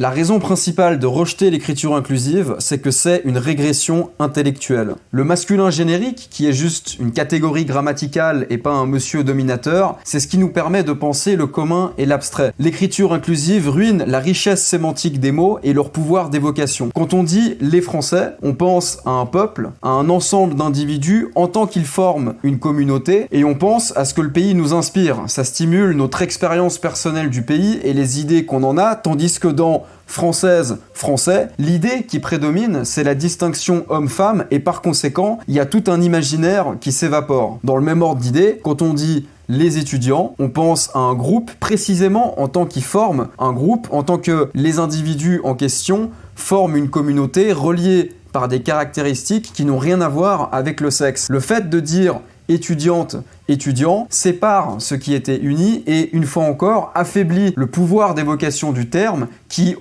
La raison principale de rejeter l'écriture inclusive, c'est que c'est une régression intellectuelle. Le masculin générique, qui est juste une catégorie grammaticale et pas un monsieur dominateur, c'est ce qui nous permet de penser le commun et l'abstrait. L'écriture inclusive ruine la richesse sémantique des mots et leur pouvoir d'évocation. Quand on dit les Français, on pense à un peuple, à un ensemble d'individus en tant qu'ils forment une communauté et on pense à ce que le pays nous inspire. Ça stimule notre expérience personnelle du pays et les idées qu'on en a, tandis que dans française, français, l'idée qui prédomine, c'est la distinction homme-femme, et par conséquent, il y a tout un imaginaire qui s'évapore. Dans le même ordre d'idée, quand on dit les étudiants, on pense à un groupe précisément en tant qu'ils forment un groupe, en tant que les individus en question forment une communauté reliée par des caractéristiques qui n'ont rien à voir avec le sexe. Le fait de dire étudiante, étudiant, sépare ce qui était uni et, une fois encore, affaiblit le pouvoir d'évocation du terme qui,